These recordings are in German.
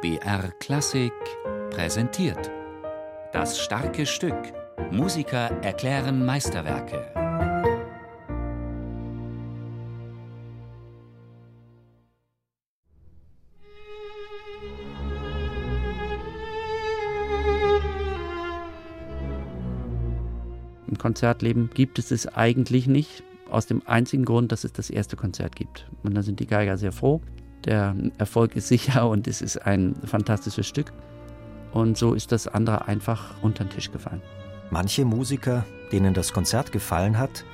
BR Klassik präsentiert. Das starke Stück. Musiker erklären Meisterwerke. Im Konzertleben gibt es es eigentlich nicht, aus dem einzigen Grund, dass es das erste Konzert gibt. Und da sind die Geiger sehr froh. Der Erfolg ist sicher und es ist ein fantastisches Stück. Und so ist das andere einfach unter den Tisch gefallen. Manche Musiker, denen das Konzert gefallen hat,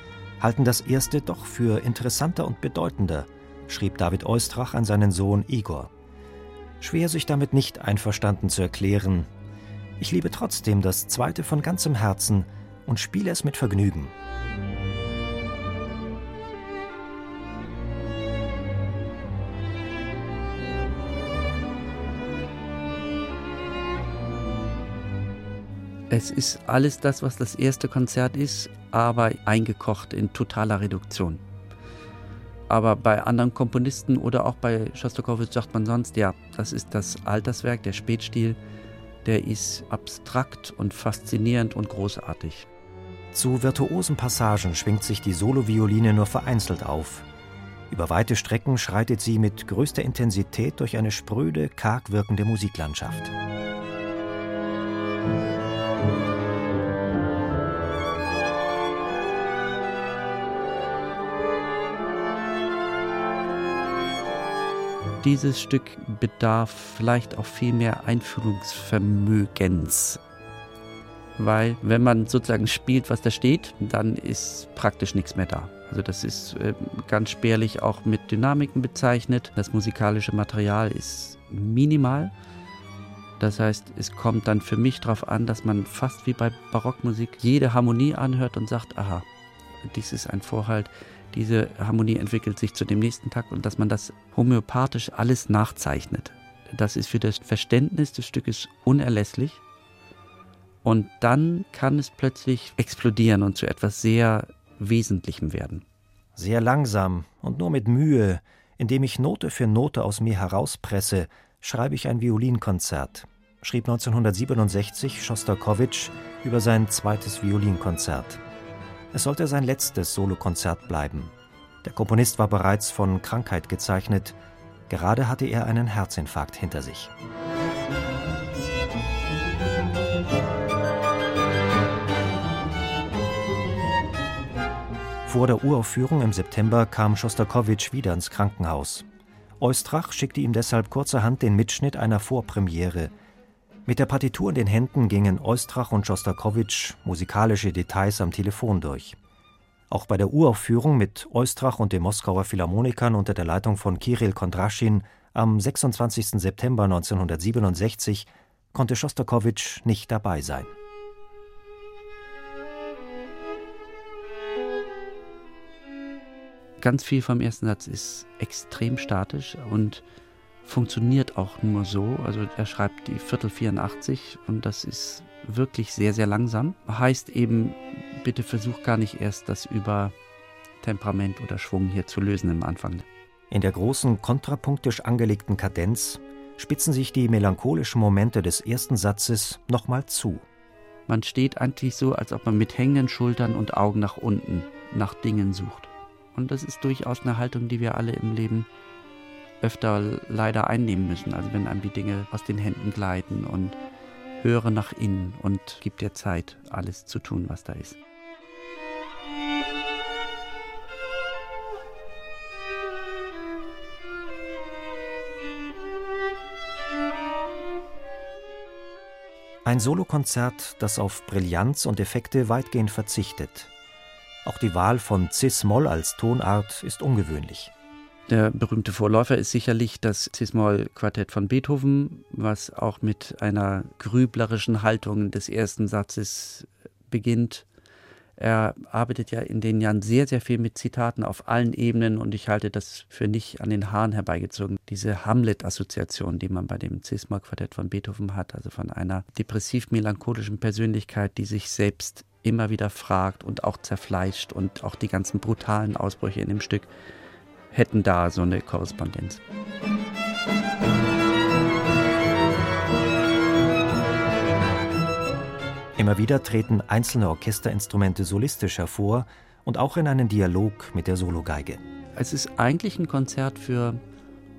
halten das erste doch für interessanter und bedeutender, schrieb David Eustrach an seinen Sohn Igor. Schwer sich damit nicht einverstanden zu erklären. Ich liebe trotzdem das zweite von ganzem Herzen und spiele es mit Vergnügen. Es ist alles das, was das erste Konzert ist, aber eingekocht in totaler Reduktion. Aber bei anderen Komponisten oder auch bei Schostakowitsch sagt man sonst, ja, das ist das Alterswerk, der Spätstil, der ist abstrakt und faszinierend und großartig. Zu virtuosen Passagen schwingt sich die Solovioline nur vereinzelt auf. Über weite Strecken schreitet sie mit größter Intensität durch eine spröde, karg wirkende Musiklandschaft. Dieses Stück bedarf vielleicht auch viel mehr Einfühlungsvermögens. Weil wenn man sozusagen spielt, was da steht, dann ist praktisch nichts mehr da. Also das ist äh, ganz spärlich auch mit Dynamiken bezeichnet. Das musikalische Material ist minimal. Das heißt, es kommt dann für mich darauf an, dass man fast wie bei Barockmusik jede Harmonie anhört und sagt, aha, dies ist ein Vorhalt, diese Harmonie entwickelt sich zu dem nächsten Takt und dass man das homöopathisch alles nachzeichnet. Das ist für das Verständnis des Stückes unerlässlich. Und dann kann es plötzlich explodieren und zu etwas sehr Wesentlichem werden. Sehr langsam und nur mit Mühe, indem ich Note für Note aus mir herauspresse, schreibe ich ein Violinkonzert, schrieb 1967 Schostakowitsch über sein zweites Violinkonzert. Es sollte sein letztes Solokonzert bleiben. Der Komponist war bereits von Krankheit gezeichnet. Gerade hatte er einen Herzinfarkt hinter sich. Vor der Uraufführung im September kam Schostakowitsch wieder ins Krankenhaus. Eustrach schickte ihm deshalb kurzerhand den Mitschnitt einer Vorpremiere. Mit der Partitur in den Händen gingen Eustrach und Schostakowitsch musikalische Details am Telefon durch. Auch bei der Uraufführung mit Eustrach und den Moskauer Philharmonikern unter der Leitung von Kirill Kondraschin am 26. September 1967 konnte Schostakowitsch nicht dabei sein. ganz viel vom ersten Satz ist extrem statisch und funktioniert auch nur so. Also er schreibt die Viertel 84 und das ist wirklich sehr, sehr langsam. Heißt eben, bitte versuch gar nicht erst das über Temperament oder Schwung hier zu lösen im Anfang. In der großen kontrapunktisch angelegten Kadenz spitzen sich die melancholischen Momente des ersten Satzes nochmal zu. Man steht eigentlich so, als ob man mit hängenden Schultern und Augen nach unten nach Dingen sucht. Und das ist durchaus eine Haltung, die wir alle im Leben öfter leider einnehmen müssen. Also wenn einem die Dinge aus den Händen gleiten und höre nach innen und gib dir Zeit, alles zu tun, was da ist. Ein Solokonzert, das auf Brillanz und Effekte weitgehend verzichtet. Auch die Wahl von Cis-Moll als Tonart ist ungewöhnlich. Der berühmte Vorläufer ist sicherlich das Cis-Moll-Quartett von Beethoven, was auch mit einer grüblerischen Haltung des ersten Satzes beginnt. Er arbeitet ja in den Jahren sehr, sehr viel mit Zitaten auf allen Ebenen und ich halte das für nicht an den Haaren herbeigezogen. Diese Hamlet-Assoziation, die man bei dem Cis-Moll-Quartett von Beethoven hat, also von einer depressiv-melancholischen Persönlichkeit, die sich selbst immer wieder fragt und auch zerfleischt und auch die ganzen brutalen Ausbrüche in dem Stück hätten da so eine Korrespondenz. Immer wieder treten einzelne Orchesterinstrumente solistisch hervor und auch in einen Dialog mit der Sologeige. Es ist eigentlich ein Konzert für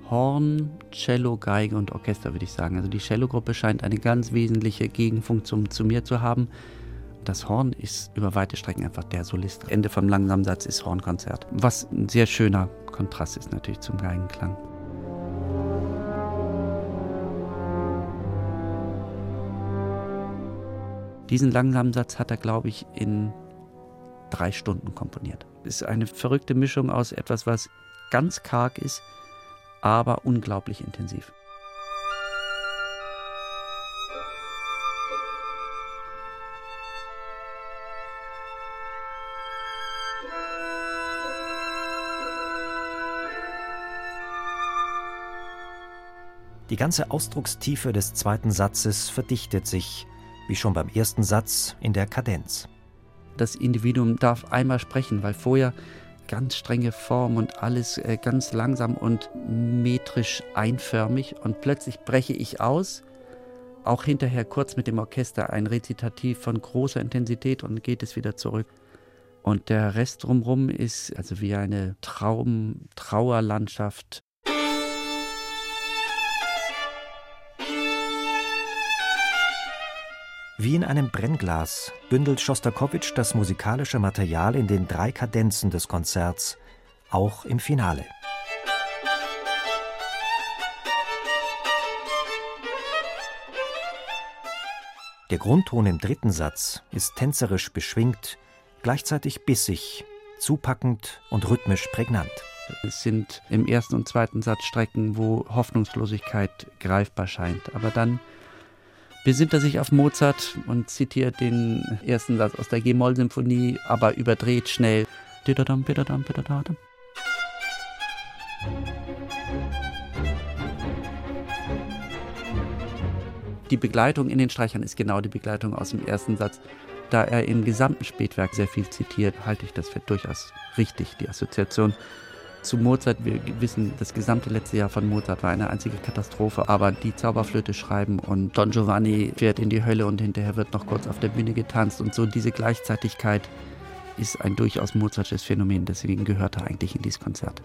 Horn, Cello, Geige und Orchester, würde ich sagen. Also die Cello-Gruppe scheint eine ganz wesentliche Gegenfunktion zu mir zu haben. Das Horn ist über weite Strecken einfach der Solist. Ende vom langsamen Satz ist Hornkonzert, was ein sehr schöner Kontrast ist natürlich zum Geigenklang. Diesen langsamen Satz hat er, glaube ich, in drei Stunden komponiert. Es ist eine verrückte Mischung aus etwas, was ganz karg ist, aber unglaublich intensiv. Die ganze Ausdruckstiefe des zweiten Satzes verdichtet sich, wie schon beim ersten Satz, in der Kadenz. Das Individuum darf einmal sprechen, weil vorher ganz strenge Form und alles äh, ganz langsam und metrisch einförmig und plötzlich breche ich aus, auch hinterher kurz mit dem Orchester ein Rezitativ von großer Intensität und geht es wieder zurück. Und der Rest drumherum ist also wie eine Traum, Trauerlandschaft Wie in einem Brennglas bündelt Schostakowitsch das musikalische Material in den drei Kadenzen des Konzerts, auch im Finale. Der Grundton im dritten Satz ist tänzerisch beschwingt, gleichzeitig bissig, zupackend und rhythmisch prägnant. Es sind im ersten und zweiten Satz Strecken, wo Hoffnungslosigkeit greifbar scheint, aber dann besinnt er sich auf Mozart und zitiert den ersten Satz aus der G-Moll-Symphonie, aber überdreht schnell. Die Begleitung in den Streichern ist genau die Begleitung aus dem ersten Satz. Da er im gesamten Spätwerk sehr viel zitiert, halte ich das für durchaus richtig, die Assoziation zu Mozart. Wir wissen, das gesamte letzte Jahr von Mozart war eine einzige Katastrophe, aber die Zauberflöte schreiben und Don Giovanni fährt in die Hölle und hinterher wird noch kurz auf der Bühne getanzt und so diese Gleichzeitigkeit ist ein durchaus Mozartsches Phänomen, deswegen gehört er eigentlich in dieses Konzert.